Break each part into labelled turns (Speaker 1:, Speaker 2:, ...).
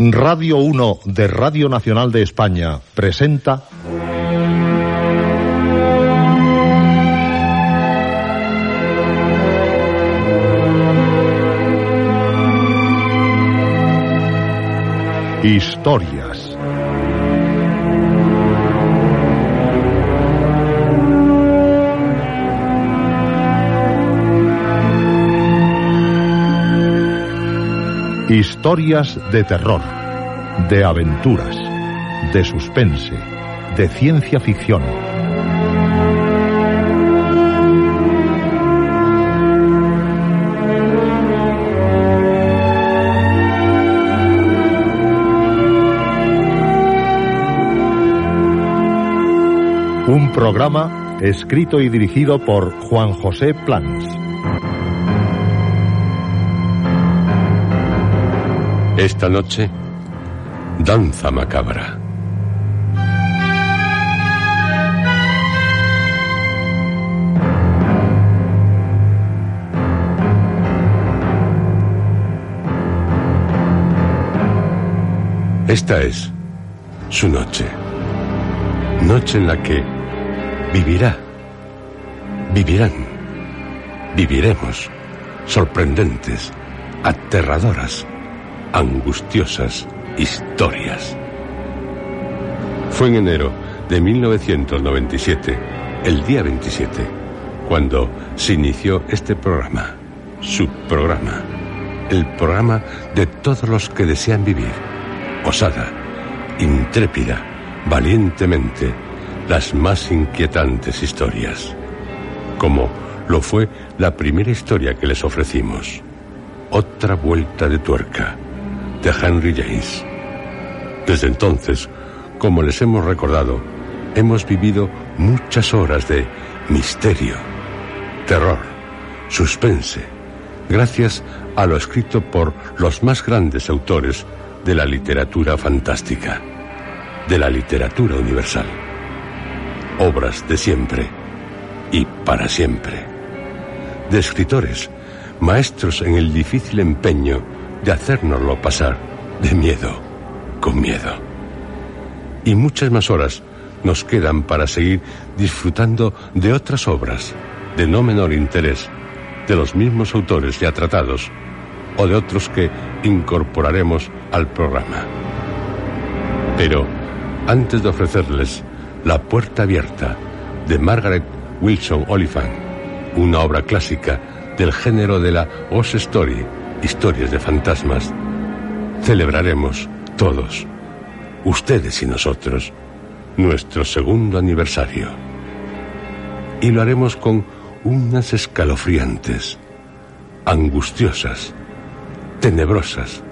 Speaker 1: Radio 1 de Radio Nacional de España presenta Historias. Historias de terror, de aventuras, de suspense, de ciencia ficción. Un programa escrito y dirigido por Juan José Plans.
Speaker 2: Esta noche, danza macabra. Esta es su noche. Noche en la que vivirá, vivirán, viviremos sorprendentes, aterradoras, angustiosas historias. Fue en enero de 1997, el día 27, cuando se inició este programa, su programa, el programa de todos los que desean vivir, osada, intrépida, valientemente, las más inquietantes historias, como lo fue la primera historia que les ofrecimos, otra vuelta de tuerca de Henry James. Desde entonces, como les hemos recordado, hemos vivido muchas horas de misterio, terror, suspense, gracias a lo escrito por los más grandes autores de la literatura fantástica, de la literatura universal. Obras de siempre y para siempre. De escritores, maestros en el difícil empeño de hacérnoslo pasar de miedo, con miedo. Y muchas más horas nos quedan para seguir disfrutando de otras obras de no menor interés, de los mismos autores ya tratados o de otros que incorporaremos al programa. Pero antes de ofrecerles La puerta abierta de Margaret Wilson Oliphant, una obra clásica del género de la Ghost Story, historias de fantasmas, celebraremos todos, ustedes y nosotros, nuestro segundo aniversario. Y lo haremos con unas escalofriantes, angustiosas, tenebrosas,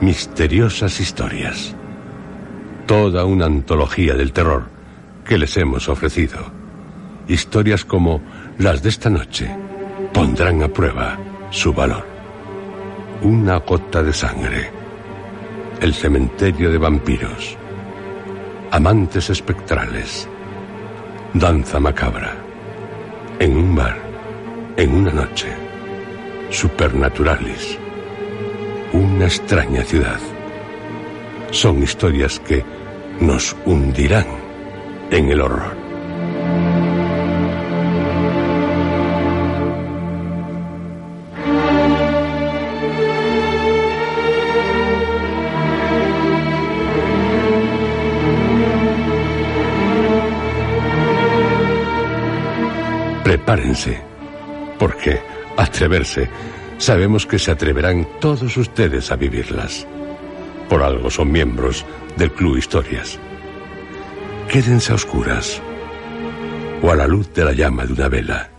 Speaker 2: misteriosas historias. Toda una antología del terror que les hemos ofrecido. Historias como las de esta noche pondrán a prueba su valor una gota de sangre, el cementerio de vampiros, amantes espectrales, danza macabra, en un bar, en una noche, supernaturalis, una extraña ciudad. Son historias que nos hundirán en el horror. Prepárense, porque atreverse, sabemos que se atreverán todos ustedes a vivirlas. Por algo son miembros del Club Historias. Quédense a oscuras o a la luz de la llama de una vela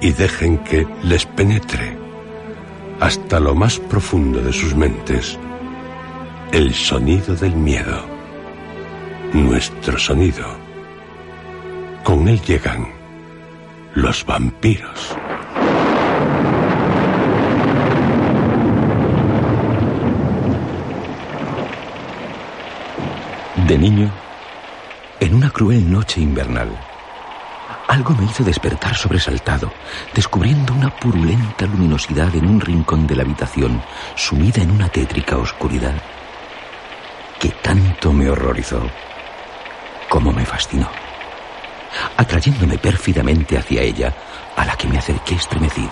Speaker 2: y dejen que les penetre hasta lo más profundo de sus mentes el sonido del miedo, nuestro sonido. Con él llegan los vampiros.
Speaker 3: De niño, en una cruel noche invernal, algo me hizo despertar sobresaltado, descubriendo una purulenta luminosidad en un rincón de la habitación, sumida en una tétrica oscuridad, que tanto me horrorizó como me fascinó, atrayéndome pérfidamente hacia ella, a la que me acerqué estremecido.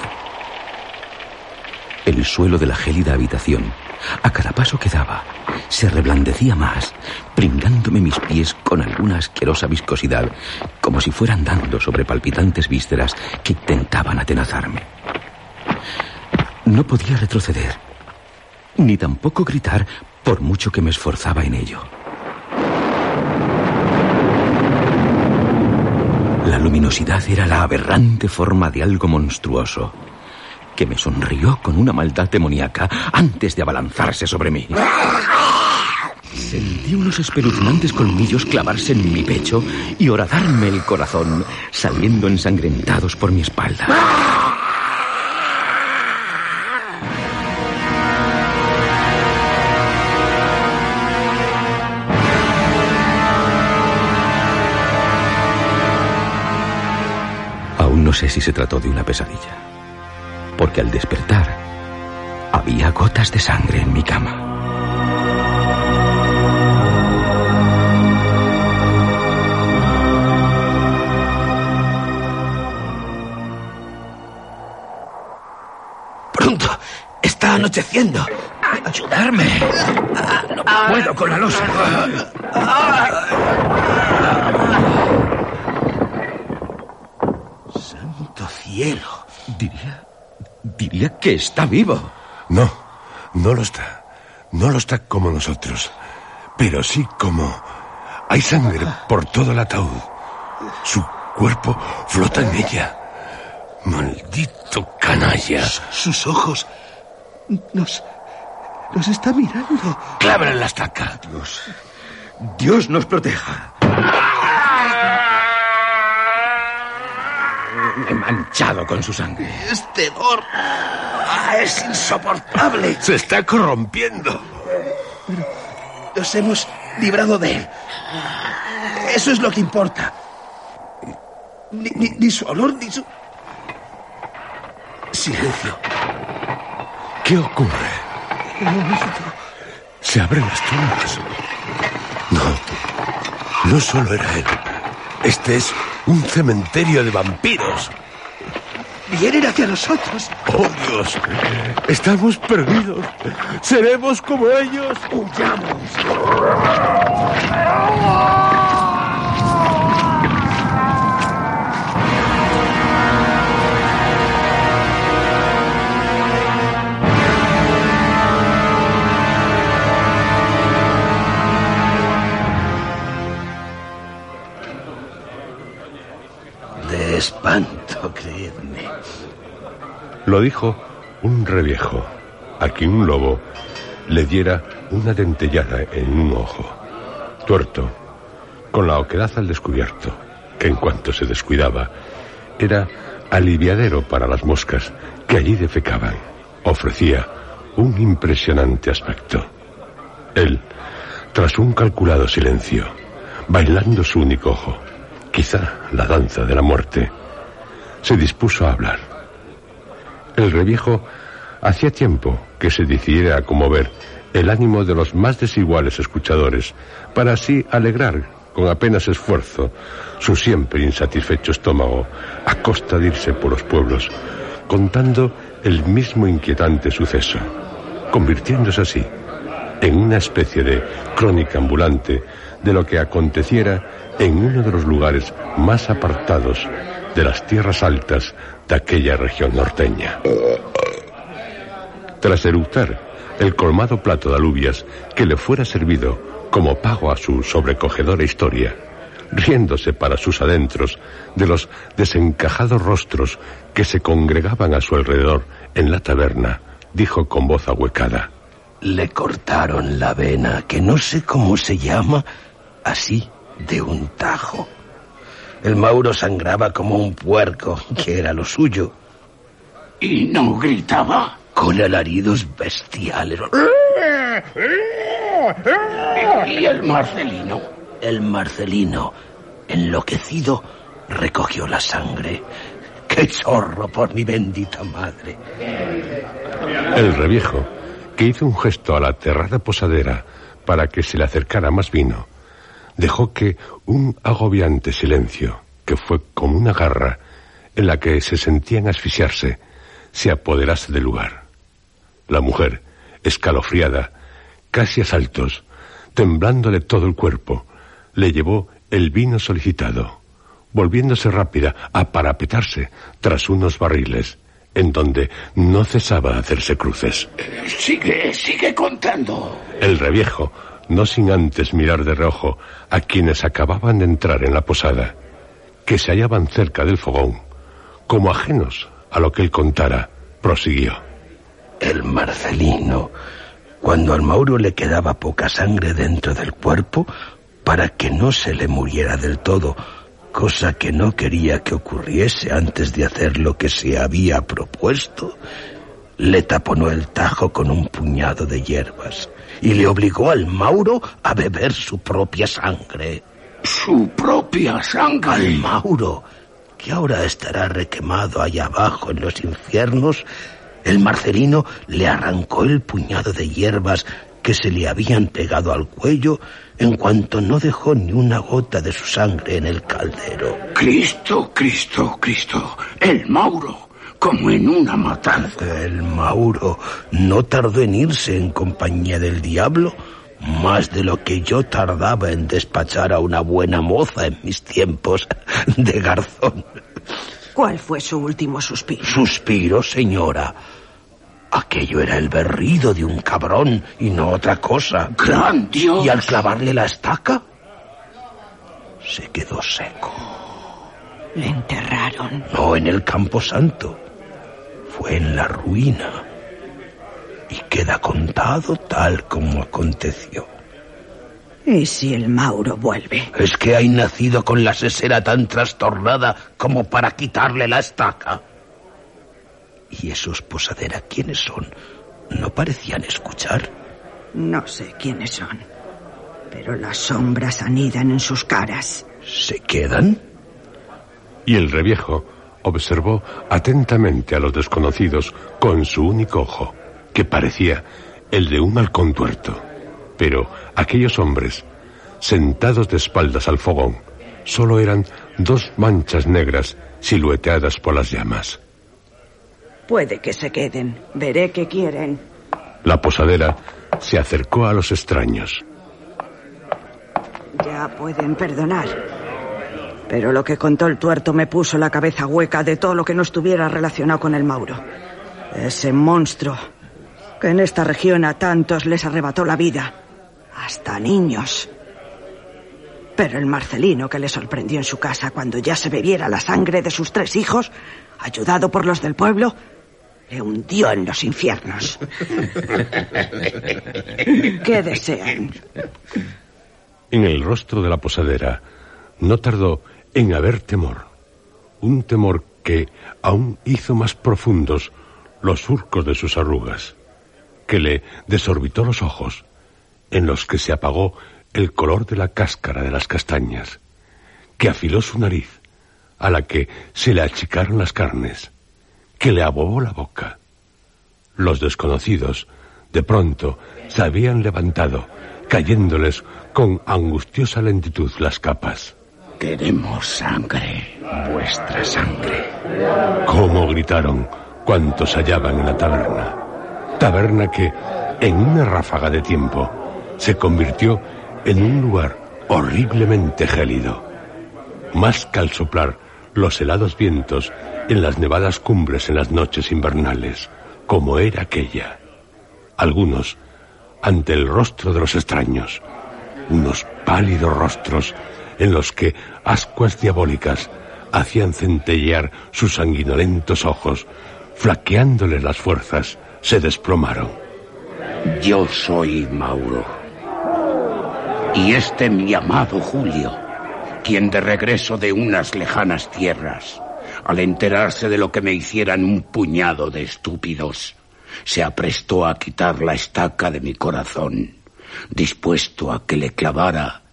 Speaker 3: El suelo de la gélida habitación a cada paso que daba, se reblandecía más, pringándome mis pies con alguna asquerosa viscosidad, como si fuera andando sobre palpitantes vísceras que intentaban atenazarme. No podía retroceder, ni tampoco gritar por mucho que me esforzaba en ello. La luminosidad era la aberrante forma de algo monstruoso que me sonrió con una maldad demoníaca antes de abalanzarse sobre mí. Sentí unos espeluznantes colmillos clavarse en mi pecho y horadarme el corazón, saliendo ensangrentados por mi espalda. Sé si se trató de una pesadilla porque al despertar había gotas de sangre en mi cama.
Speaker 4: Pronto, está anocheciendo. Ayudarme. No puedo con la losa.
Speaker 3: Diría Diría que está vivo.
Speaker 2: No, no lo está. No lo está como nosotros. Pero sí como... Hay sangre por todo el ataúd. Su cuerpo flota en ella. Maldito canalla.
Speaker 4: Sus ojos nos... nos está mirando.
Speaker 2: Clábrale la estaca.
Speaker 3: Dios. Dios nos proteja. Manchado con su sangre.
Speaker 4: Este hedor ah, es insoportable.
Speaker 2: Se está corrompiendo.
Speaker 4: Pero nos hemos librado de él. Eso es lo que importa. Ni, su olor, ni su... Silencio.
Speaker 2: ¿Qué ocurre? Se abren las tumbas. No, no solo era él. Este es un cementerio de vampiros.
Speaker 4: Vienen hacia nosotros.
Speaker 2: Oh Dios, estamos perdidos. Seremos como ellos.
Speaker 4: Huyamos. Espanto, creedme.
Speaker 2: Lo dijo un reviejo, a quien un lobo le diera una dentellada en un ojo, tuerto, con la oquedad al descubierto, que en cuanto se descuidaba, era aliviadero para las moscas que allí defecaban. Ofrecía un impresionante aspecto. Él, tras un calculado silencio, bailando su único ojo, quizá la danza de la muerte, se dispuso a hablar. El reviejo hacía tiempo que se decidiera a conmover el ánimo de los más desiguales escuchadores, para así alegrar con apenas esfuerzo su siempre insatisfecho estómago a costa de irse por los pueblos, contando el mismo inquietante suceso, convirtiéndose así en una especie de crónica ambulante de lo que aconteciera en uno de los lugares más apartados de las tierras altas de aquella región norteña. Tras eructar el colmado plato de alubias que le fuera servido como pago a su sobrecogedora historia, riéndose para sus adentros de los desencajados rostros que se congregaban a su alrededor en la taberna, dijo con voz ahuecada.
Speaker 4: Le cortaron la vena, que no sé cómo se llama, así, de un tajo. El Mauro sangraba como un puerco, que era lo suyo.
Speaker 5: ¿Y no gritaba?
Speaker 4: Con alaridos bestiales.
Speaker 5: ¿Y el Marcelino?
Speaker 4: El Marcelino, enloquecido, recogió la sangre. ¡Qué chorro por mi bendita madre!
Speaker 2: El reviejo, que hizo un gesto a la aterrada posadera para que se le acercara más vino, dejó que un agobiante silencio, que fue como una garra en la que se sentían asfixiarse, se apoderase del lugar. La mujer, escalofriada, casi a saltos, temblándole todo el cuerpo, le llevó el vino solicitado, volviéndose rápida a parapetarse tras unos barriles, en donde no cesaba de hacerse cruces.
Speaker 5: Sigue, sigue contando.
Speaker 2: El reviejo, no sin antes mirar de reojo a quienes acababan de entrar en la posada, que se hallaban cerca del fogón, como ajenos a lo que él contara, prosiguió.
Speaker 4: El Marcelino, cuando al Mauro le quedaba poca sangre dentro del cuerpo, para que no se le muriera del todo, cosa que no quería que ocurriese antes de hacer lo que se había propuesto, le taponó el tajo con un puñado de hierbas y le obligó al Mauro a beber su propia sangre.
Speaker 5: ¿Su propia sangre?
Speaker 4: Al Mauro, que ahora estará requemado allá abajo en los infiernos, el Marcelino le arrancó el puñado de hierbas que se le habían pegado al cuello en cuanto no dejó ni una gota de su sangre en el caldero.
Speaker 5: Cristo, Cristo, Cristo. El Mauro, como en una matanza.
Speaker 4: El Mauro no tardó en irse en compañía del diablo más de lo que yo tardaba en despachar a una buena moza en mis tiempos de garzón.
Speaker 6: ¿Cuál fue su último suspiro?
Speaker 4: Suspiro, señora. Aquello era el berrido de un cabrón y no otra cosa.
Speaker 5: ¡Gran Dios!
Speaker 4: Y al clavarle la estaca, se quedó seco.
Speaker 6: Le enterraron.
Speaker 4: No en el Campo Santo, fue en la ruina. Y queda contado tal como aconteció.
Speaker 6: ¿Y si el Mauro vuelve?
Speaker 4: Es que hay nacido con la sesera tan trastornada como para quitarle la estaca. ¿Y esos posadera quiénes son? ¿No parecían escuchar?
Speaker 6: No sé quiénes son, pero las sombras anidan en sus caras.
Speaker 4: ¿Se quedan?
Speaker 2: Y el reviejo observó atentamente a los desconocidos con su único ojo, que parecía el de un halcón tuerto. Pero aquellos hombres, sentados de espaldas al fogón, solo eran dos manchas negras silueteadas por las llamas.
Speaker 6: Puede que se queden. Veré qué quieren.
Speaker 2: La posadera se acercó a los extraños.
Speaker 6: Ya pueden perdonar. Pero lo que contó el tuerto me puso la cabeza hueca de todo lo que no estuviera relacionado con el Mauro. Ese monstruo que en esta región a tantos les arrebató la vida. Hasta niños. Pero el Marcelino que le sorprendió en su casa cuando ya se bebiera la sangre de sus tres hijos, ayudado por los del pueblo, le hundió en los infiernos. ¿Qué desean?
Speaker 2: En el rostro de la posadera no tardó en haber temor. Un temor que aún hizo más profundos los surcos de sus arrugas, que le desorbitó los ojos, en los que se apagó el color de la cáscara de las castañas, que afiló su nariz, a la que se le achicaron las carnes, que le abobó la boca. Los desconocidos, de pronto, se habían levantado, cayéndoles con angustiosa lentitud las capas.
Speaker 5: Queremos sangre, vuestra sangre.
Speaker 2: ¿Cómo gritaron cuantos hallaban en la taberna? Taberna que, en una ráfaga de tiempo, se convirtió en un lugar horriblemente gélido. Más que al soplar los helados vientos en las nevadas cumbres en las noches invernales, como era aquella. Algunos, ante el rostro de los extraños, unos pálidos rostros en los que ascuas diabólicas hacían centellear sus sanguinolentos ojos, flaqueándoles las fuerzas, se desplomaron.
Speaker 5: Yo soy Mauro. Y este mi amado Julio, quien de regreso de unas lejanas tierras, al enterarse de lo que me hicieran un puñado de estúpidos, se aprestó a quitar la estaca de mi corazón, dispuesto a que le clavara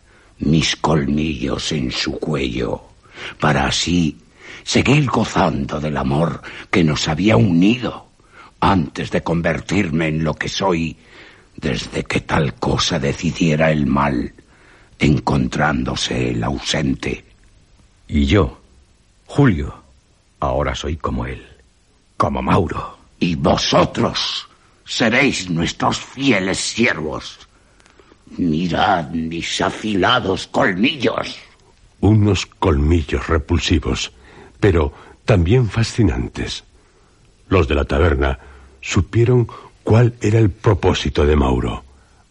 Speaker 5: mis colmillos en su cuello, para así seguir gozando del amor que nos había unido antes de convertirme en lo que soy desde que tal cosa decidiera el mal, encontrándose el ausente.
Speaker 3: Y yo, Julio, ahora soy como él, como Mauro.
Speaker 5: Y vosotros seréis nuestros fieles siervos. Mirad mis afilados colmillos.
Speaker 2: Unos colmillos repulsivos, pero también fascinantes. Los de la taberna supieron cuál era el propósito de Mauro,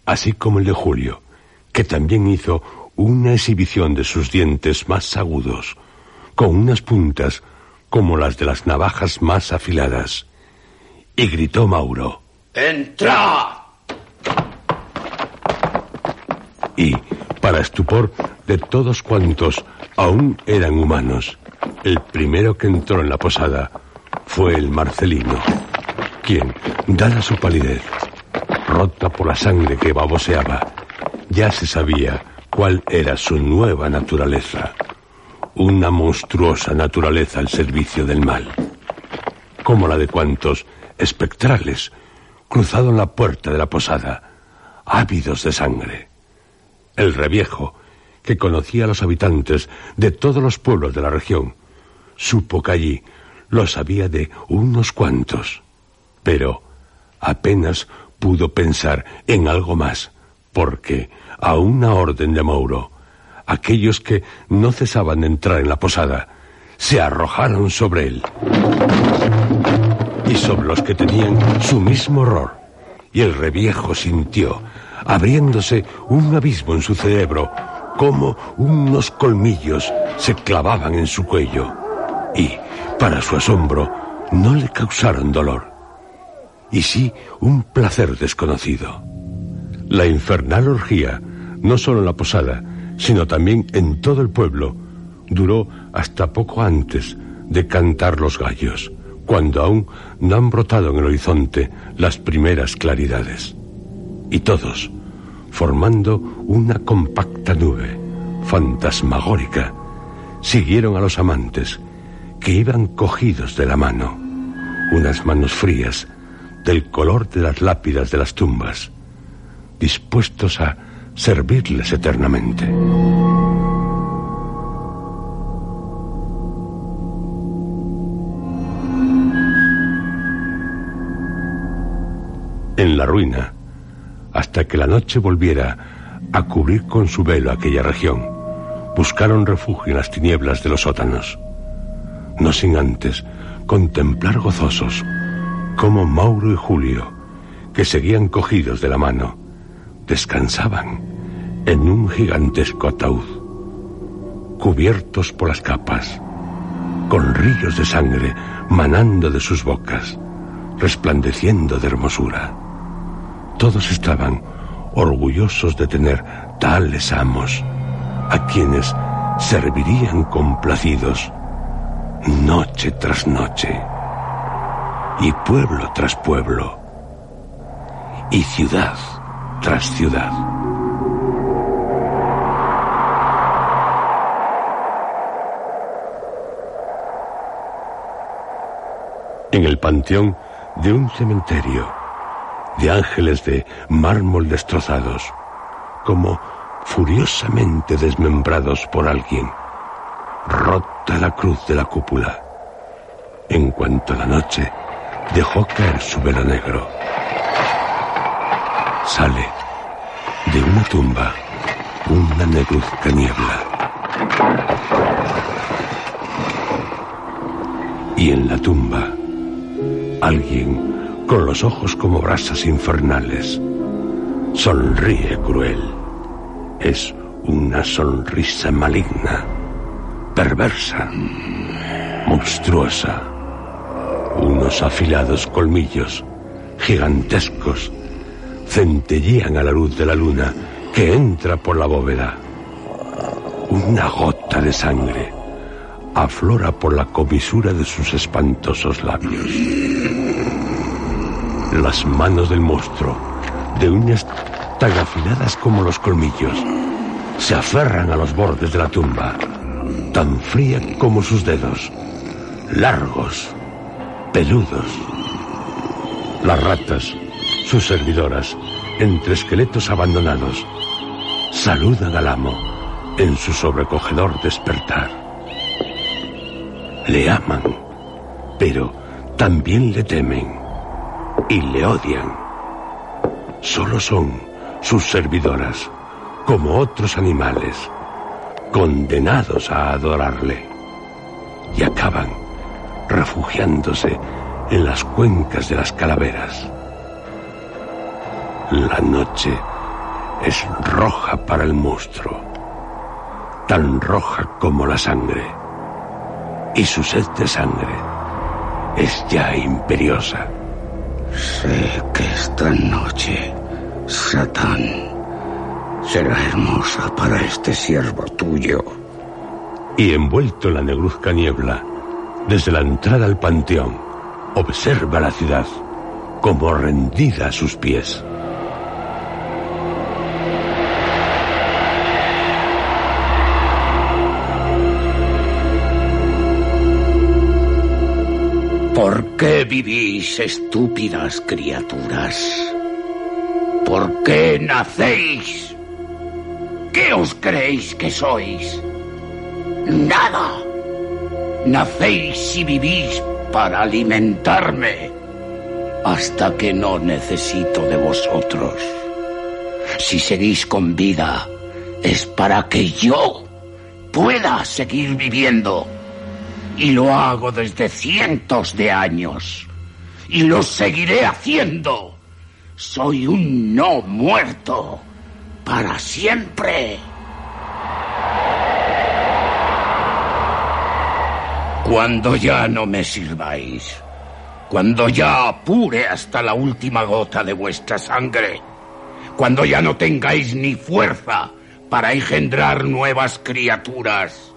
Speaker 2: así como el de Julio, que también hizo una exhibición de sus dientes más agudos, con unas puntas como las de las navajas más afiladas. Y gritó Mauro.
Speaker 5: ¡Entra!
Speaker 2: Y, para estupor de todos cuantos aún eran humanos, el primero que entró en la posada fue el Marcelino, quien, dada su palidez, rota por la sangre que baboseaba, ya se sabía cuál era su nueva naturaleza, una monstruosa naturaleza al servicio del mal, como la de cuantos espectrales cruzaron la puerta de la posada, ávidos de sangre. El reviejo, que conocía a los habitantes de todos los pueblos de la región, supo que allí lo sabía de unos cuantos, pero apenas pudo pensar en algo más, porque a una orden de Mauro, aquellos que no cesaban de entrar en la posada se arrojaron sobre él y sobre los que tenían su mismo horror. Y el reviejo sintió, abriéndose un abismo en su cerebro, como unos colmillos se clavaban en su cuello. Y, para su asombro, no le causaron dolor, y sí un placer desconocido. La infernal orgía, no solo en la posada, sino también en todo el pueblo, duró hasta poco antes de cantar los gallos, cuando aún no han brotado en el horizonte las primeras claridades. Y todos, formando una compacta nube fantasmagórica, siguieron a los amantes, que iban cogidos de la mano, unas manos frías, del color de las lápidas de las tumbas, dispuestos a servirles eternamente. En la ruina, hasta que la noche volviera a cubrir con su velo aquella región, buscaron refugio en las tinieblas de los sótanos, no sin antes contemplar gozosos como Mauro y Julio, que seguían cogidos de la mano, descansaban en un gigantesco ataúd, cubiertos por las capas, con ríos de sangre manando de sus bocas, resplandeciendo de hermosura. Todos estaban orgullosos de tener tales amos, a quienes servirían complacidos noche tras noche, y pueblo tras pueblo, y ciudad tras ciudad. En el panteón de un cementerio, de ángeles de mármol destrozados, como furiosamente desmembrados por alguien. Rota la cruz de la cúpula. En cuanto la noche dejó caer su velo negro, sale de una tumba una negruzca niebla. Y en la tumba, alguien con los ojos como brasas infernales. Sonríe cruel. Es una sonrisa maligna, perversa, monstruosa. Unos afilados colmillos, gigantescos, centellean a la luz de la luna que entra por la bóveda. Una gota de sangre aflora por la comisura de sus espantosos labios. Las manos del monstruo, de uñas tan afiladas como los colmillos, se aferran a los bordes de la tumba, tan fría como sus dedos, largos, peludos. Las ratas, sus servidoras, entre esqueletos abandonados, saludan al amo en su sobrecogedor despertar. Le aman, pero también le temen y le odian. Solo son sus servidoras, como otros animales, condenados a adorarle. Y acaban refugiándose en las cuencas de las calaveras. La noche es roja para el monstruo, tan roja como la sangre, y su sed de sangre es ya imperiosa.
Speaker 5: Sé que esta noche, Satán, será hermosa para este siervo tuyo.
Speaker 2: Y envuelto en la negruzca niebla, desde la entrada al panteón, observa la ciudad como rendida a sus pies.
Speaker 5: ¿Por qué vivís, estúpidas criaturas? ¿Por qué nacéis? ¿Qué os creéis que sois? Nada. Nacéis y vivís para alimentarme hasta que no necesito de vosotros. Si seguís con vida, es para que yo pueda seguir viviendo. Y lo hago desde cientos de años. Y lo seguiré haciendo. Soy un no muerto. Para siempre. Cuando ya no me sirváis. Cuando ya apure hasta la última gota de vuestra sangre. Cuando ya no tengáis ni fuerza para engendrar nuevas criaturas.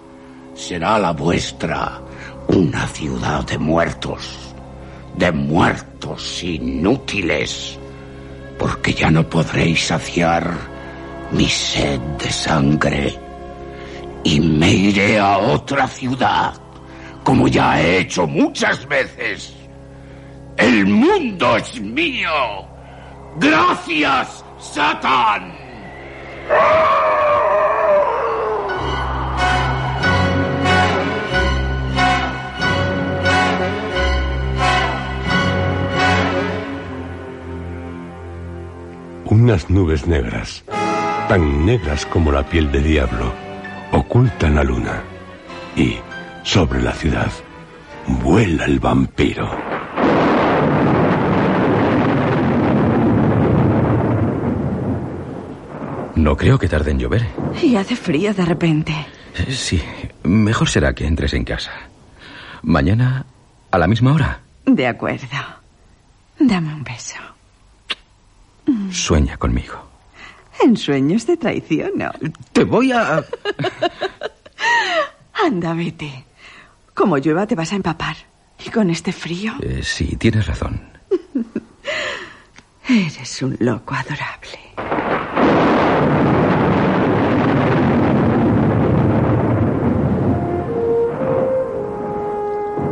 Speaker 5: Será la vuestra una ciudad de muertos, de muertos inútiles, porque ya no podréis saciar mi sed de sangre y me iré a otra ciudad, como ya he hecho muchas veces. El mundo es mío. Gracias, Satán.
Speaker 2: Unas nubes negras, tan negras como la piel de diablo, ocultan la luna. Y, sobre la ciudad, vuela el vampiro.
Speaker 3: No creo que tarde en llover.
Speaker 6: Y hace frío de repente.
Speaker 3: Eh, Sí, mejor será que entres en casa. Mañana, a la misma hora,
Speaker 6: De acuerdo. Dame un beso.
Speaker 3: Sueña conmigo.
Speaker 6: En sueños te traiciono.
Speaker 3: Te voy a...
Speaker 6: Anda, vete. Como llueva te vas a empapar. Y con este frío,
Speaker 3: Eh, sí, tienes razón.
Speaker 6: eres un loco adorable.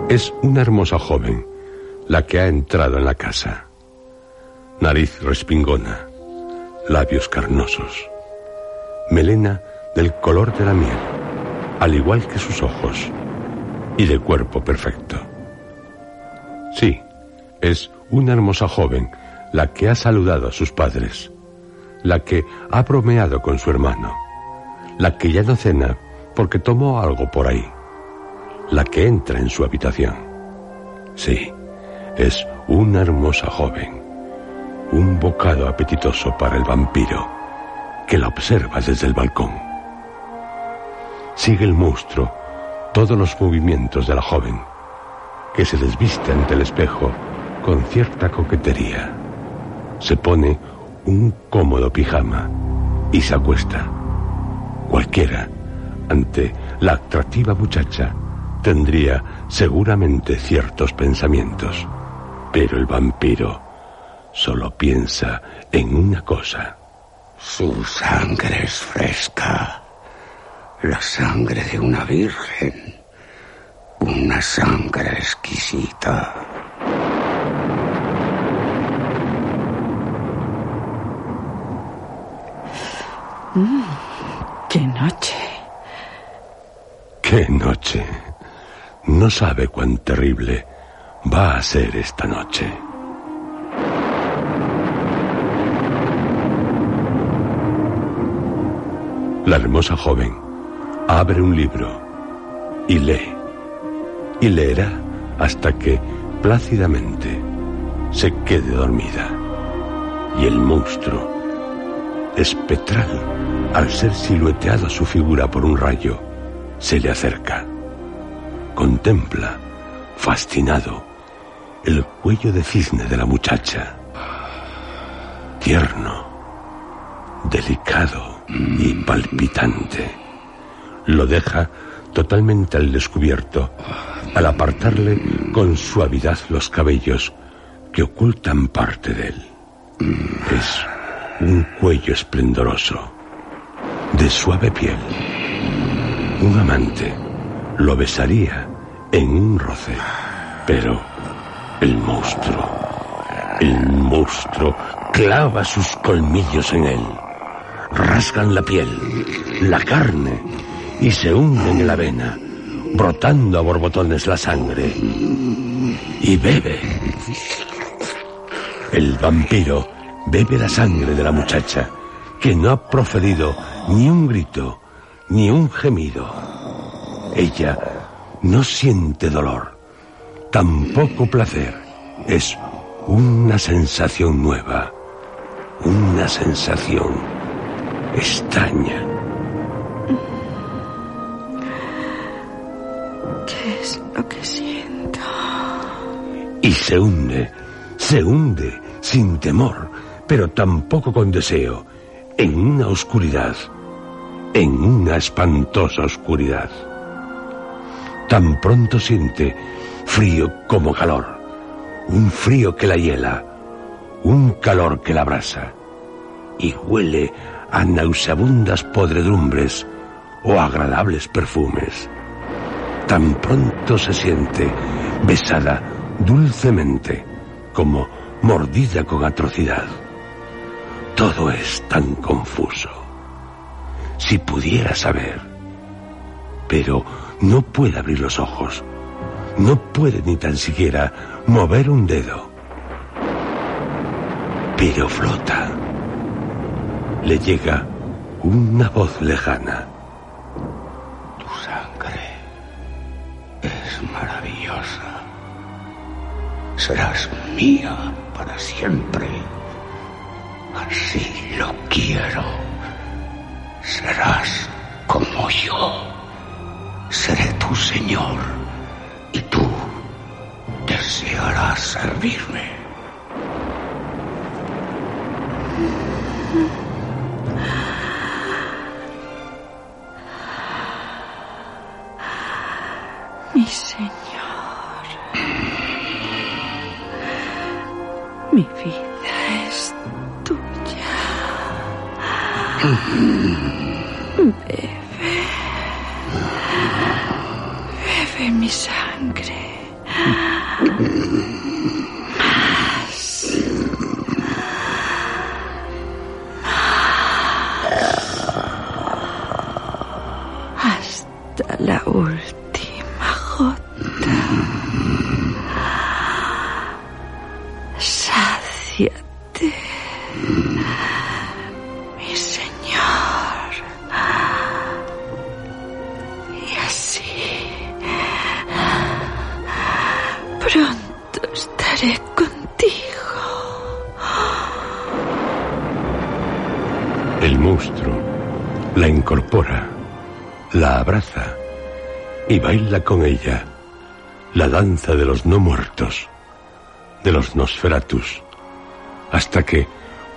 Speaker 2: Es una hermosa joven la que ha entrado en la casa. Nariz respingona, labios carnosos, melena del color de la miel, al igual que sus ojos, y de cuerpo perfecto. Sí, es una hermosa joven la que ha saludado a sus padres, la que ha bromeado con su hermano, la que ya no cena porque tomó algo por ahí, la que entra en su habitación. Sí, es una hermosa joven, un bocado apetitoso para el vampiro que la observa desde el balcón. Sigue el monstruo todos los movimientos de la joven, que se desviste ante el espejo con cierta coquetería. Se pone un cómodo pijama y se acuesta. Cualquiera, ante la atractiva muchacha, tendría seguramente ciertos pensamientos, pero el vampiro solo piensa en una cosa.
Speaker 5: Su sangre es fresca, la sangre de una virgen, una sangre exquisita.
Speaker 6: Mm, ¡Qué noche!
Speaker 2: ¡Qué noche! No sabe cuán terrible va a ser esta noche. La hermosa joven abre un libro y lee. Y leerá hasta que plácidamente se quede dormida. Y el monstruo, espectral, al ser silueteado su figura por un rayo, se le acerca. Contempla, fascinado, el cuello de cisne de la muchacha. Tierno, delicado y palpitante. Lo deja totalmente al descubierto al apartarle con suavidad los cabellos que ocultan parte de él. Es un cuello esplendoroso, de suave piel. Un amante lo besaría en un roce, pero el monstruo, el monstruo clava sus colmillos en él. Rasgan la piel, la carne y se hunden en la vena, brotando a borbotones la sangre. Y bebe. El vampiro bebe la sangre de la muchacha, que no ha proferido ni un grito, ni un gemido. Ella no siente dolor, tampoco placer. Es una sensación nueva, una sensación extraña.
Speaker 6: ¿Qué es lo que siento?
Speaker 2: Y se hunde, se hunde sin temor, pero tampoco con deseo, en una oscuridad, en una espantosa oscuridad. Tan pronto siente frío como calor, un frío que la hiela, un calor que la abrasa, y huele a nauseabundas podredumbres o agradables perfumes. Tan pronto se siente besada dulcemente como mordida con atrocidad. Todo es tan confuso. Si pudiera saber. Pero no puede abrir los ojos. No puede ni tan siquiera mover un dedo. Pero flota. Le llega una voz lejana.
Speaker 5: Tu sangre es maravillosa. Serás mía para siempre. Así lo quiero. Serás como yo. Seré tu Señor y tú desearás servirme.
Speaker 6: Mi Señor. Mi vida es tuya. Sáciate. Mi Señor. Y así. Pronto estaré contigo.
Speaker 2: El monstruo la incorpora, la abraza y baila con ella la danza de los no muertos, de los Nosferatus, hasta que,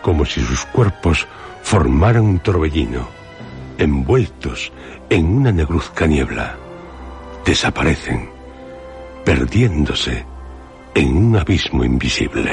Speaker 2: como si sus cuerpos formaran un torbellino, envueltos en una negruzca niebla. Desaparecen, perdiéndose en un abismo invisible.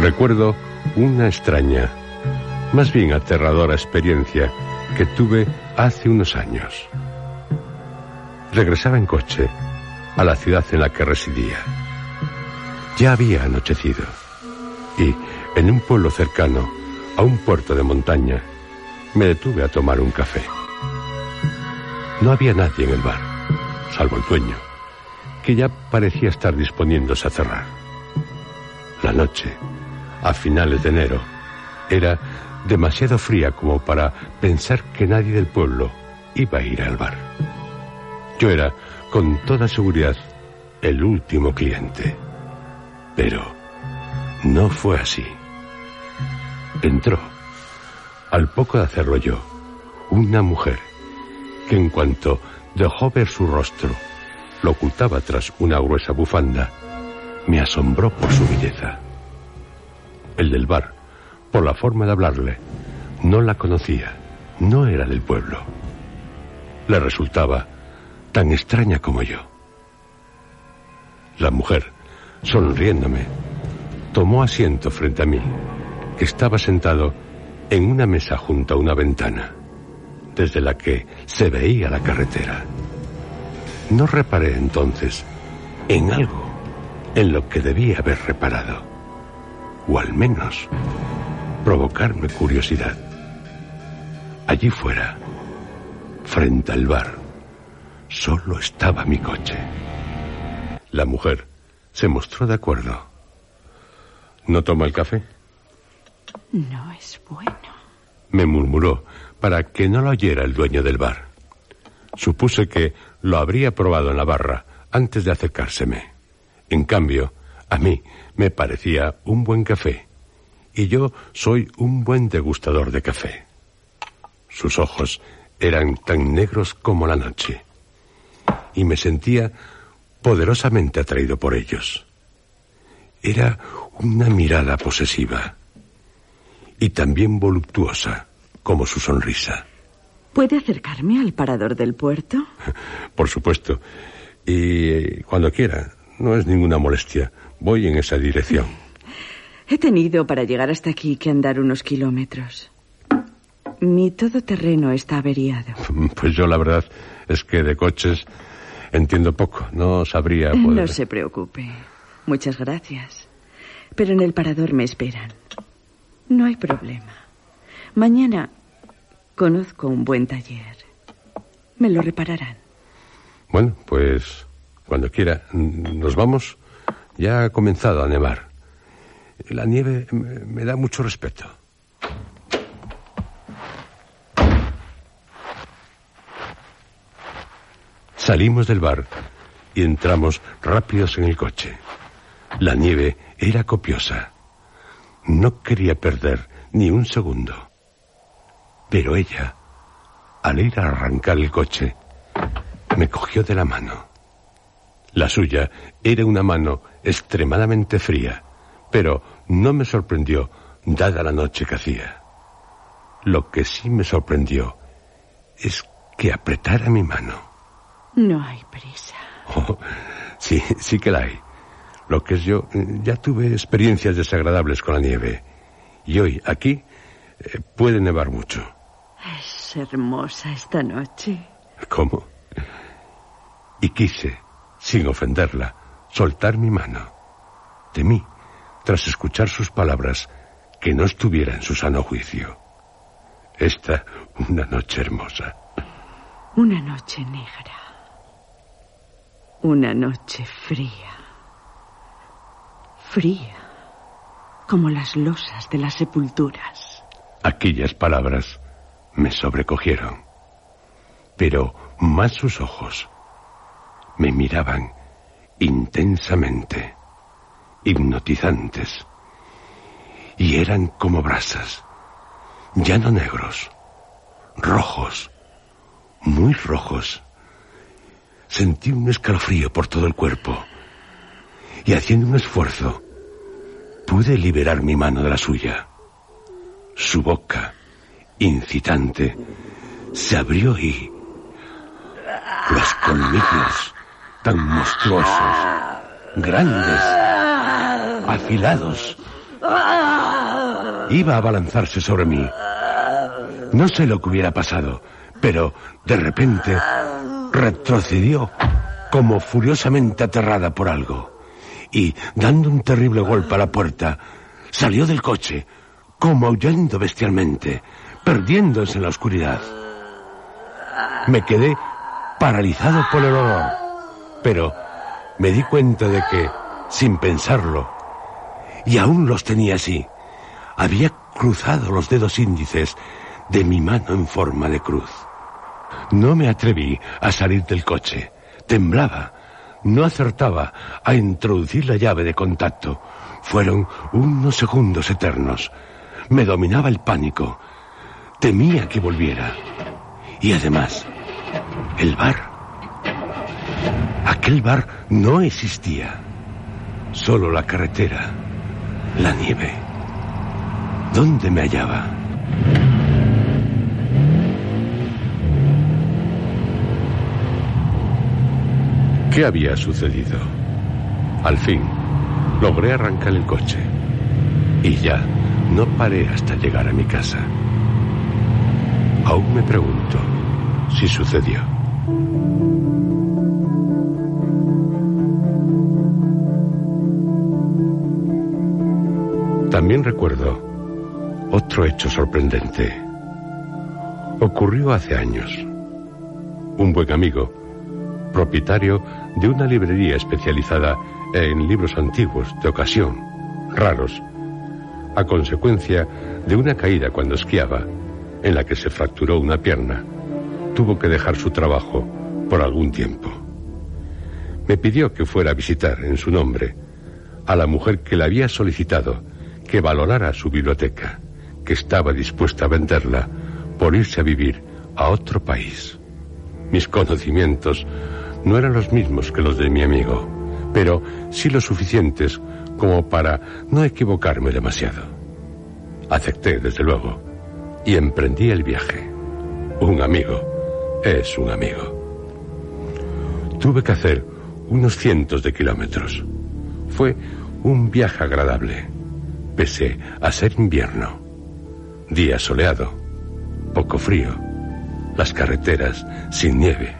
Speaker 2: Recuerdo una extraña, más bien aterradora experiencia que tuve hace unos años. Regresaba en coche a la ciudad en la que residía. Ya había anochecido y en un pueblo cercano a un puerto de montaña me detuve a tomar un café. No había nadie en el bar, salvo el dueño, que ya parecía estar disponiéndose a cerrar. La noche a finales de enero, era demasiado fría como para pensar que nadie del pueblo iba a ir al bar. Yo era, con toda seguridad, el último cliente. Pero no fue así. Entró, al poco de hacerlo yo, una mujer que en cuanto dejó ver su rostro, lo ocultaba tras una gruesa bufanda, me asombró por su belleza el del bar, por la forma de hablarle. No la conocía, no era del pueblo. Le resultaba tan extraña como yo. La mujer, sonriéndome, tomó asiento frente a mí, que estaba sentado en una mesa junto a una ventana, desde la que se veía la carretera. No reparé entonces en algo en lo que debía haber reparado o al menos provocarme curiosidad. Allí fuera, frente al bar, solo estaba mi coche. La mujer se mostró de acuerdo. ¿No toma el café?
Speaker 7: No es bueno.
Speaker 2: Me murmuró para que no lo oyera el dueño del bar. Supuse que lo habría probado en la barra antes de acercárseme. En cambio, a mí me parecía un buen café, y yo soy un buen degustador de café. Sus ojos eran tan negros como la noche, y me sentía poderosamente atraído por ellos. Era una mirada posesiva y también voluptuosa como su sonrisa.
Speaker 7: ¿Puede acercarme al parador del puerto?
Speaker 2: Por supuesto. Y eh, cuando quiera. No es ninguna molestia. Voy en esa dirección.
Speaker 7: He tenido para llegar hasta aquí que andar unos kilómetros. Mi todoterreno está averiado.
Speaker 2: Pues yo la verdad es que de coches entiendo poco. No sabría poder...
Speaker 7: No se preocupe. Muchas gracias. Pero en el parador me esperan. No hay problema. Mañana conozco un buen taller. Me lo repararán.
Speaker 2: Bueno, pues cuando quiera. ¿Nos vamos? Ya ha comenzado a nevar. La nieve me da mucho respeto. Salimos del bar y entramos rápidos en el coche. La nieve era copiosa. No quería perder ni un segundo. Pero ella, al ir a arrancar el coche, me cogió de la mano. La suya era una mano extremadamente fría, pero no me sorprendió dada la noche que hacía. Lo que sí me sorprendió es que apretara mi mano.
Speaker 7: No hay prisa.
Speaker 2: Oh, sí, sí que la hay. Lo que es yo, ya tuve experiencias desagradables con la nieve. Y hoy, aquí, eh, puede nevar mucho.
Speaker 7: Es hermosa esta noche.
Speaker 2: ¿Cómo? Y quise, sin ofenderla, soltar mi mano. Temí, tras escuchar sus palabras, que no estuviera en su sano juicio. Esta, una noche hermosa.
Speaker 7: Una noche negra. Una noche fría. Fría, como las losas de las sepulturas.
Speaker 2: Aquellas palabras me sobrecogieron, pero más sus ojos me miraban intensamente hipnotizantes. Y eran como brasas, ya no negros, rojos, muy rojos. Sentí un escalofrío por todo el cuerpo y haciendo un esfuerzo pude liberar mi mano de la suya. Su boca, incitante, se abrió y los colmillos tan monstruosos, grandes, afilados, iba a abalanzarse sobre mí. No sé lo que hubiera pasado, pero de repente retrocedió como furiosamente aterrada por algo y, dando un terrible golpe a la puerta, salió del coche, como aullando bestialmente, perdiéndose en la oscuridad. Me quedé paralizado por el olor, pero me di cuenta de que, sin pensarlo, y aún los tenía así, había cruzado los dedos índices de mi mano en forma de cruz. No me atreví a salir del coche. Temblaba. No acertaba a introducir la llave de contacto. Fueron unos segundos eternos. Me dominaba el pánico. Temía que volviera. Y además, el bar. Aquel bar no existía. Solo la carretera, la nieve. ¿Dónde me hallaba? ¿Qué había sucedido? Al fin, logré arrancar el coche. Y ya, no paré hasta llegar a mi casa. Aún me pregunto si sucedió. También recuerdo otro hecho sorprendente. Ocurrió hace años. Un buen amigo, propietario de una librería especializada en libros antiguos de ocasión, raros, a consecuencia de una caída cuando esquiaba, en la que se fracturó una pierna, tuvo que dejar su trabajo por algún tiempo. Me pidió que fuera a visitar en su nombre a la mujer que le había solicitado que valorara su biblioteca, que estaba dispuesta a venderla por irse a vivir a otro país. Mis conocimientos no eran los mismos que los de mi amigo, pero sí lo suficientes como para no equivocarme demasiado. Acepté, desde luego, y emprendí el viaje. Un amigo es un amigo. Tuve que hacer unos cientos de kilómetros. Fue un viaje agradable, pese a ser invierno. Día soleado, poco frío, las carreteras sin nieve.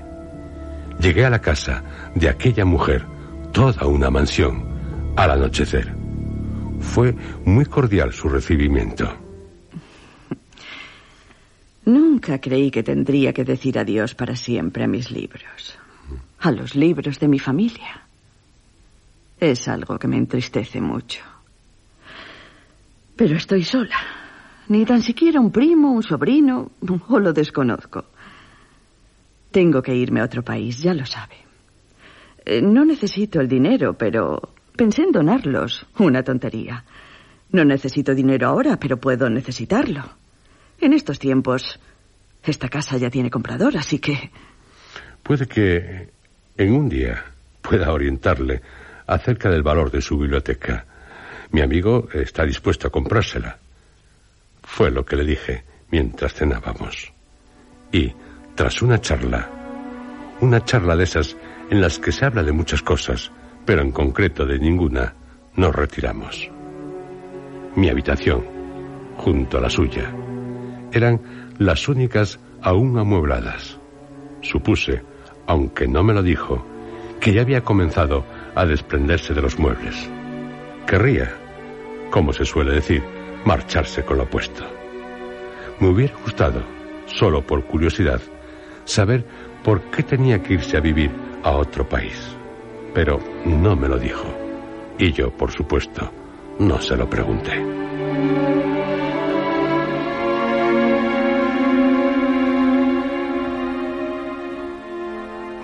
Speaker 2: Llegué a la casa de aquella mujer, toda una mansión, al anochecer. Fue muy cordial su recibimiento.
Speaker 7: Nunca creí que tendría que decir adiós para siempre a mis libros, a los libros de mi familia. Es algo que me entristece mucho. Pero estoy sola. Ni tan siquiera un primo, un sobrino, o lo desconozco. Tengo que irme a otro país, ya lo sabe. Eh, no necesito el dinero, pero pensé en donarlos. Una tontería. No necesito dinero ahora, pero puedo necesitarlo. En estos tiempos, esta casa ya tiene comprador, así que...
Speaker 2: Puede que en un día pueda orientarle acerca del valor de su biblioteca. Mi amigo está dispuesto a comprársela. Fue lo que le dije mientras cenábamos. Y tras una charla, una charla de esas en las que se habla de muchas cosas, pero en concreto de ninguna, nos retiramos. Mi habitación, junto a la suya, eran las únicas aún amuebladas. Supuse, aunque no me lo dijo, que ya había comenzado a desprenderse de los muebles. Querría, como se suele decir, marcharse con lo puesto. Me hubiera gustado, solo por curiosidad, saber por qué tenía que irse a vivir a otro país. Pero no me lo dijo. Y yo, por supuesto, no se lo pregunté.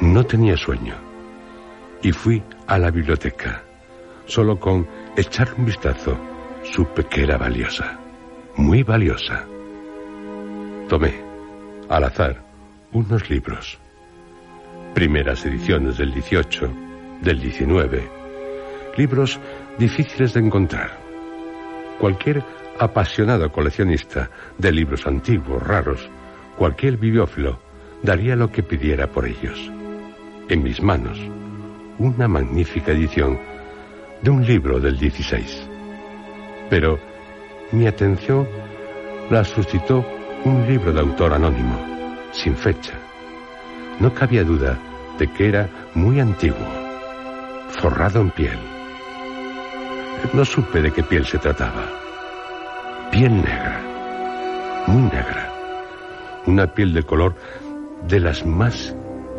Speaker 2: No tenía sueño y fui a la biblioteca, Solo con echarle un vistazo supe que era valiosa, muy valiosa. Tomé, al azar, unos libros. Primeras ediciones del 18, del 19. Libros difíciles de encontrar. Cualquier apasionado coleccionista de libros antiguos, raros, cualquier bibliófilo, daría lo que pidiera por ellos. En mis manos, una magnífica edición de un libro del 16. Pero mi atención la suscitó un libro de autor anónimo, sin fecha. No cabía duda de que era muy antiguo, forrado en piel. No supe de qué piel se trataba. Piel negra, muy negra. Una piel de color de las más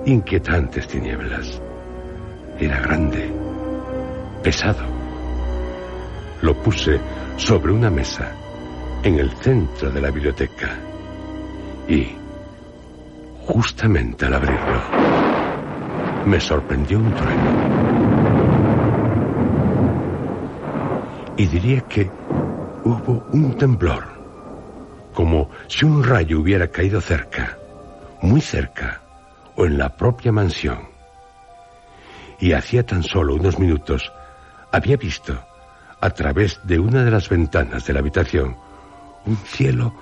Speaker 2: inquietantes tinieblas. Era grande, pesado. Lo puse sobre una mesa en el centro de la biblioteca y, justamente al abrirlo, me sorprendió un trueno. Y diría que hubo un temblor, como si un rayo hubiera caído cerca, muy cerca, o en la propia mansión. Y hacía tan solo unos minutos había visto, a través de una de las ventanas de la habitación, un cielo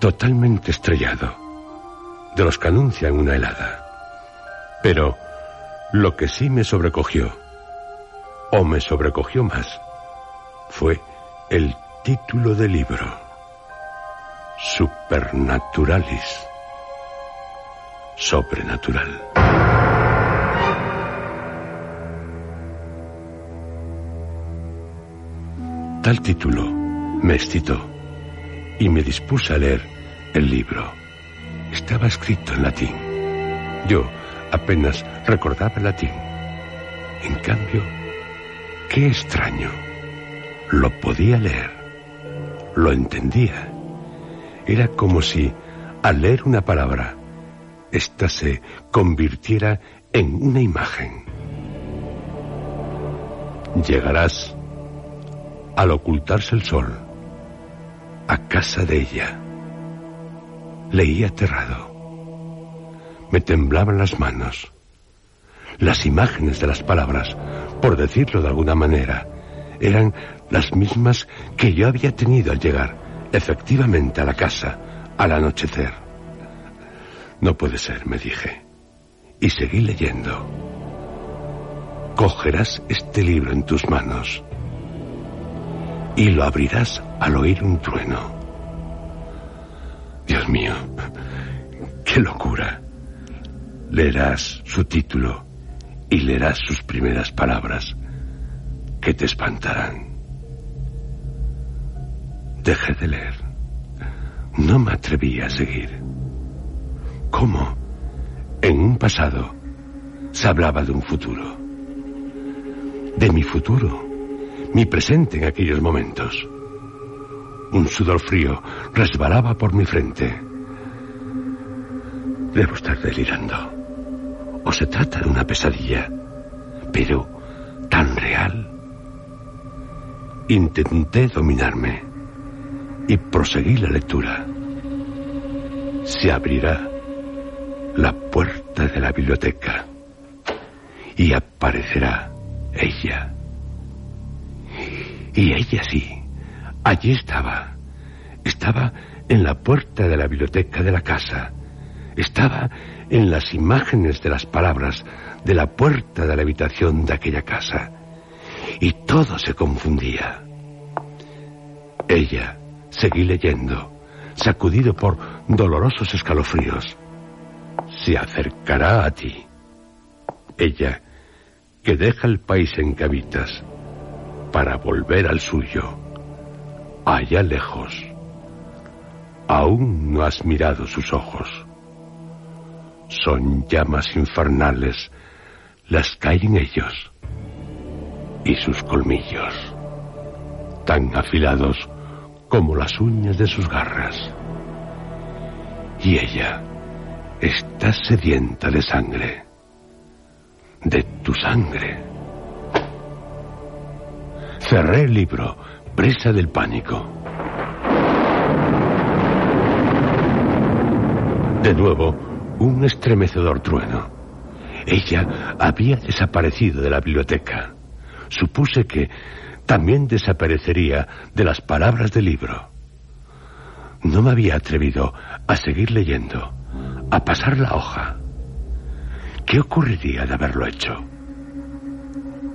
Speaker 2: totalmente estrellado, de los que anuncian una helada. Pero lo que sí me sobrecogió, o me sobrecogió más, fue el título del libro, Supernaturalis, sobrenatural. Tal título me excitó y me dispuse a leer el libro. Estaba escrito en latín. Yo apenas recordaba el latín. En cambio, qué extraño. Lo podía leer. Lo entendía. Era como si, al leer una palabra, ésta se convirtiera en una imagen. Llegarás al ocultarse el sol, a casa de ella. Leí aterrado. Me temblaban las manos. Las imágenes de las palabras, por decirlo de alguna manera, eran las mismas que yo había tenido al llegar efectivamente a la casa al anochecer. No puede ser, me dije, y seguí leyendo. Cogerás este libro en tus manos y lo abrirás al oír un trueno. Dios mío, qué locura. Leerás su título y leerás sus primeras palabras que te espantarán. Dejé de leer. No me atreví a seguir. ¿Cómo? En un pasado se hablaba de un futuro. De mi futuro mi presente en aquellos momentos. Un sudor frío resbalaba por mi frente. Debo estar delirando. O se trata de una pesadilla, pero tan real. Intenté dominarme y proseguí la lectura. Se abrirá la puerta de la biblioteca y aparecerá ella y ella sí, allí estaba. Estaba en la puerta de la biblioteca de la casa. Estaba en las imágenes de las palabras de la puerta de la habitación de aquella casa. Y todo se confundía. Ella, seguí leyendo, sacudido por dolorosos escalofríos. Se acercará a ti. Ella, que deja el país en que habitas, para volver al suyo, allá lejos. Aún no has mirado sus ojos. Son llamas infernales las que ellos. Y sus colmillos, tan afilados como las uñas de sus garras. Y ella está sedienta de sangre. De tu sangre. Cerré el libro, presa del pánico. De nuevo, un estremecedor trueno. Ella había desaparecido de la biblioteca. Supuse que también desaparecería de las palabras del libro. No me había atrevido a seguir leyendo, a pasar la hoja. ¿Qué ocurriría de haberlo hecho?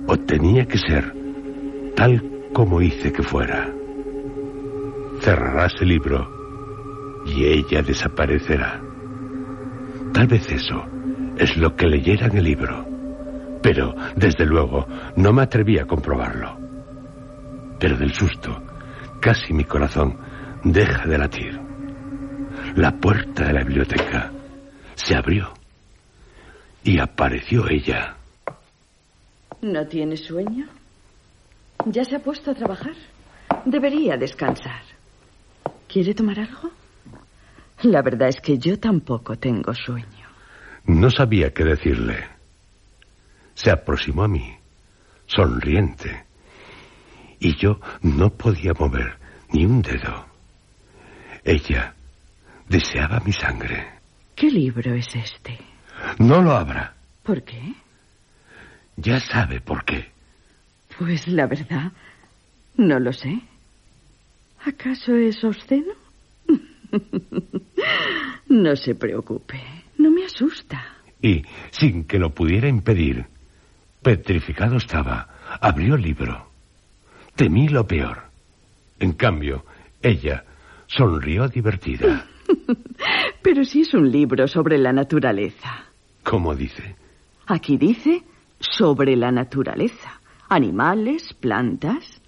Speaker 2: ¿O tenía que ser tal como hice que fuera? Cerrarás el libro y ella desaparecerá. Tal vez eso es lo que leyera en el libro, pero desde luego no me atreví a comprobarlo. Pero del susto, casi mi corazón deja de latir. La puerta de la biblioteca se abrió y apareció ella.
Speaker 7: ¿No tiene sueño? Ya se ha puesto a trabajar. Debería descansar. ¿Quiere tomar algo? La verdad es que yo tampoco tengo sueño.
Speaker 2: No sabía qué decirle. Se aproximó a mí, sonriente, y yo no podía mover ni un dedo. Ella deseaba mi sangre.
Speaker 7: ¿Qué libro es este?
Speaker 2: No lo abra.
Speaker 7: ¿Por qué?
Speaker 2: Ya sabe por qué.
Speaker 7: Pues la verdad, no lo sé. ¿Acaso es obsceno? no se preocupe, no me asusta.
Speaker 2: Y, sin que lo pudiera impedir, petrificado estaba, abrió el libro. Temí lo peor. En cambio, ella sonrió divertida.
Speaker 7: Pero si es un libro sobre la naturaleza.
Speaker 2: ¿Cómo dice?
Speaker 7: Aquí dice sobre la naturaleza. Animales, plantas.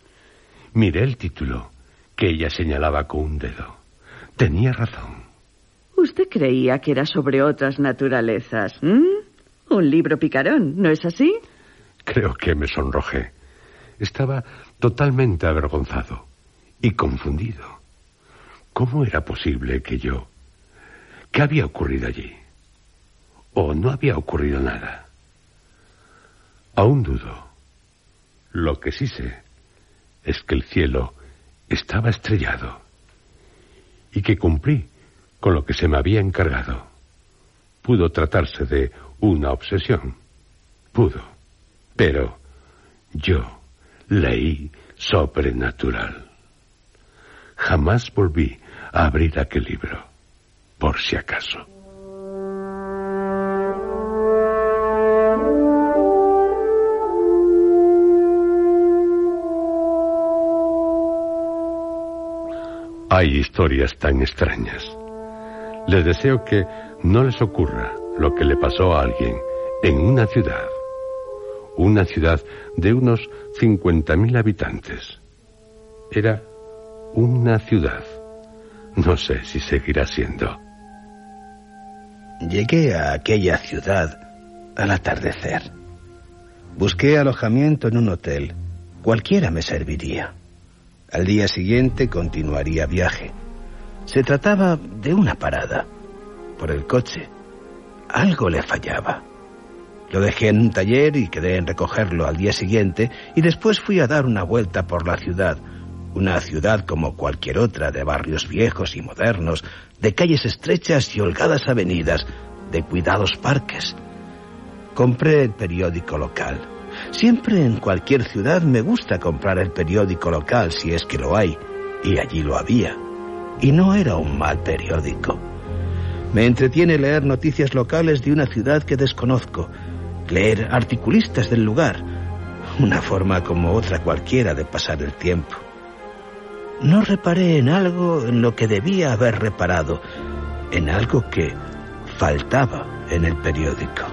Speaker 2: Miré el título, que ella señalaba con un dedo. Tenía razón.
Speaker 7: Usted creía que era sobre otras naturalezas. Un libro picarón, ¿no es así?
Speaker 2: Creo que me sonrojé. Estaba totalmente avergonzado y confundido. ¿Cómo era posible que yo... ¿Qué había ocurrido allí? ¿O no había ocurrido nada? Aún dudo. Lo que sí sé es que el cielo estaba estrellado y que cumplí con lo que se me había encargado. Pudo tratarse de una obsesión. Pudo. Pero yo leí sobrenatural. Jamás volví a abrir aquel libro, por si acaso. Hay historias tan extrañas. Les deseo que no les ocurra lo que le pasó a alguien en una ciudad. Una ciudad de unos 50.000 habitantes. Era una ciudad. No sé si seguirá siendo.
Speaker 4: Llegué a aquella ciudad al atardecer. Busqué alojamiento en un hotel. Cualquiera me serviría. Al día siguiente continuaría viaje. Se trataba de una parada. Por el coche. Algo le fallaba. Lo dejé en un taller y quedé en recogerlo al día siguiente y después fui a dar una vuelta por la ciudad. Una ciudad como cualquier otra, de barrios viejos y modernos, de calles estrechas y holgadas avenidas, de cuidados parques. Compré el periódico local. Siempre en cualquier ciudad me gusta comprar el periódico local si es que lo hay, y allí lo había. Y no era un mal periódico. Me entretiene leer noticias locales de una ciudad que desconozco, leer articulistas del lugar, una forma como otra cualquiera de pasar el tiempo. No reparé en algo en lo que debía haber reparado, en algo que faltaba en el periódico.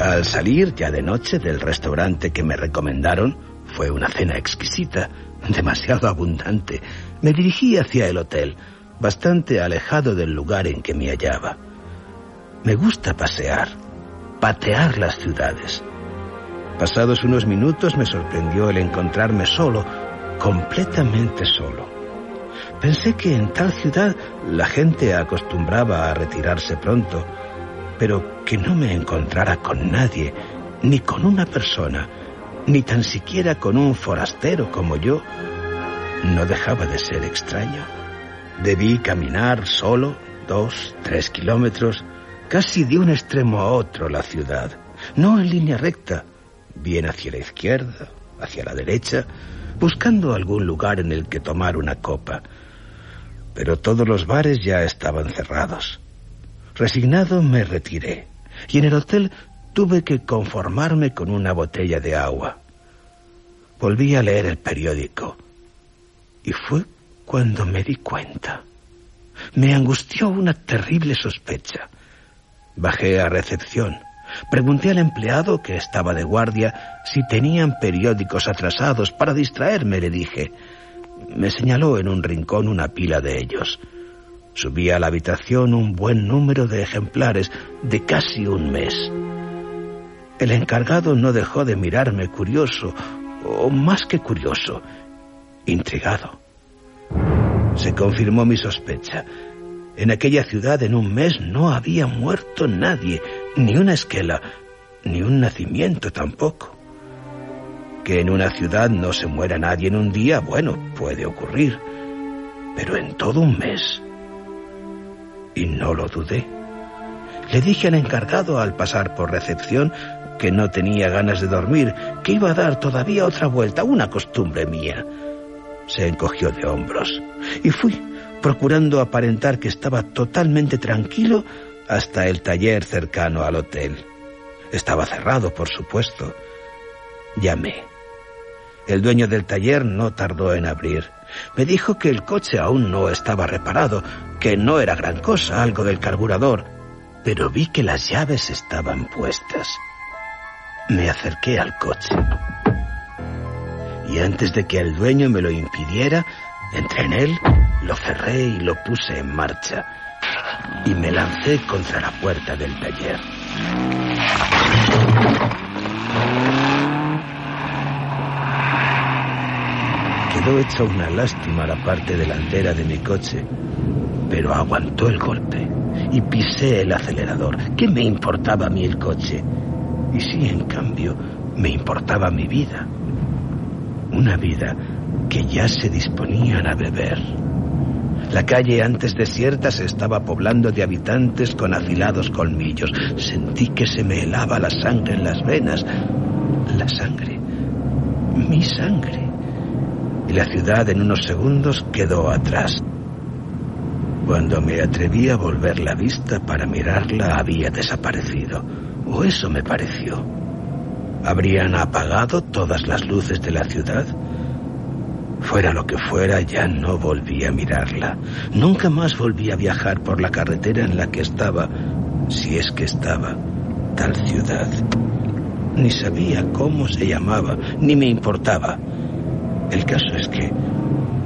Speaker 4: Al salir ya de noche del restaurante que me recomendaron, fue una cena exquisita, demasiado abundante. Me dirigí hacia el hotel, bastante alejado del lugar en que me hallaba. Me gusta pasear, patear las ciudades. Pasados unos minutos me sorprendió el encontrarme solo, completamente solo. Pensé que en tal ciudad la gente acostumbraba a retirarse pronto, pero que no me encontrara con nadie, ni con una persona, ni tan siquiera con un forastero como yo, no dejaba de ser extraño. Debí caminar solo dos, tres kilómetros, casi de un extremo a otro la ciudad, no en línea recta, bien hacia la izquierda, hacia la derecha, buscando algún lugar en el que tomar una copa. Pero todos los bares ya estaban cerrados. Resignado me retiré y en el hotel tuve que conformarme con una botella de agua. Volví a leer el periódico y fue cuando me di cuenta. Me angustió una terrible sospecha. Bajé a recepción. Pregunté al empleado que estaba de guardia si tenían periódicos atrasados. Para distraerme le dije. Me señaló en un rincón una pila de ellos. Subí a la habitación un buen número de ejemplares de casi un mes. El encargado no dejó de mirarme curioso, o más que curioso, intrigado. Se confirmó mi sospecha. En aquella ciudad en un mes no había muerto nadie, ni una esquela, ni un nacimiento tampoco. Que en una ciudad no se muera nadie en un día, bueno, puede ocurrir, pero en todo un mes. Y no lo dudé. Le dije al encargado al pasar por recepción que no tenía ganas de dormir, que iba a dar todavía otra vuelta, una costumbre mía. Se encogió de hombros y fui, procurando aparentar que estaba totalmente tranquilo, hasta el taller cercano al hotel. Estaba cerrado, por supuesto. Llamé. El dueño del taller no tardó en abrir. Me dijo que el coche aún no estaba reparado, que no era gran cosa, algo del carburador, pero vi que las llaves estaban puestas. Me acerqué al coche. Y antes de que el dueño me lo impidiera, entré en él, lo cerré y lo puse en marcha y me lancé contra la puerta del taller. Quedó hecha una lástima la parte delantera de mi coche, pero aguantó el golpe y pisé el acelerador. ¿Qué me importaba a mí el coche? Y sí, en cambio, me importaba mi vida. Una vida que ya se disponían a beber. La calle antes desierta se estaba poblando de habitantes con afilados colmillos. Sentí que se me helaba la sangre en las venas. La sangre. Mi sangre. Y la ciudad en unos segundos quedó atrás. Cuando me atreví a volver la vista para mirarla había desaparecido. O eso me pareció. ¿Habrían apagado todas las luces de la ciudad? Fuera lo que fuera, ya no volví a mirarla. Nunca más volví a viajar por la carretera en la que estaba, si es que estaba, tal ciudad. Ni sabía cómo se llamaba, ni me importaba. El caso es que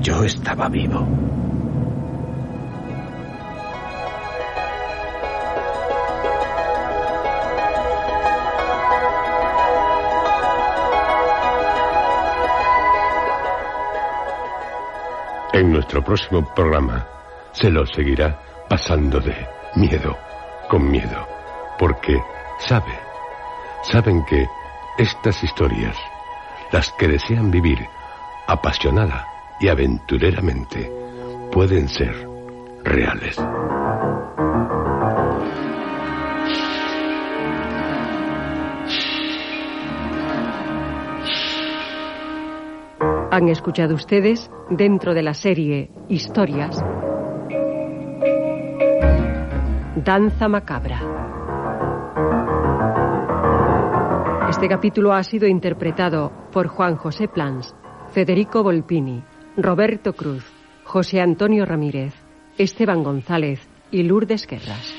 Speaker 4: yo estaba vivo.
Speaker 2: En nuestro próximo programa se lo seguirá pasando de miedo con miedo, porque sabe, saben que estas historias, las que desean vivir apasionada y aventureramente, pueden ser reales.
Speaker 8: Han escuchado ustedes, dentro de la serie Historias, Danza Macabra. Este capítulo ha sido interpretado por Juan José Plans, Federico Volpini, Roberto Cruz, José Antonio Ramírez, Esteban González y Lourdes Guerras.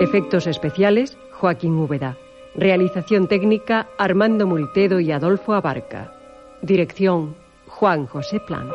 Speaker 8: Efectos especiales, Joaquín Úbeda. Realización técnica Armando Multedo y Adolfo Abarca. Dirección Juan José Plans.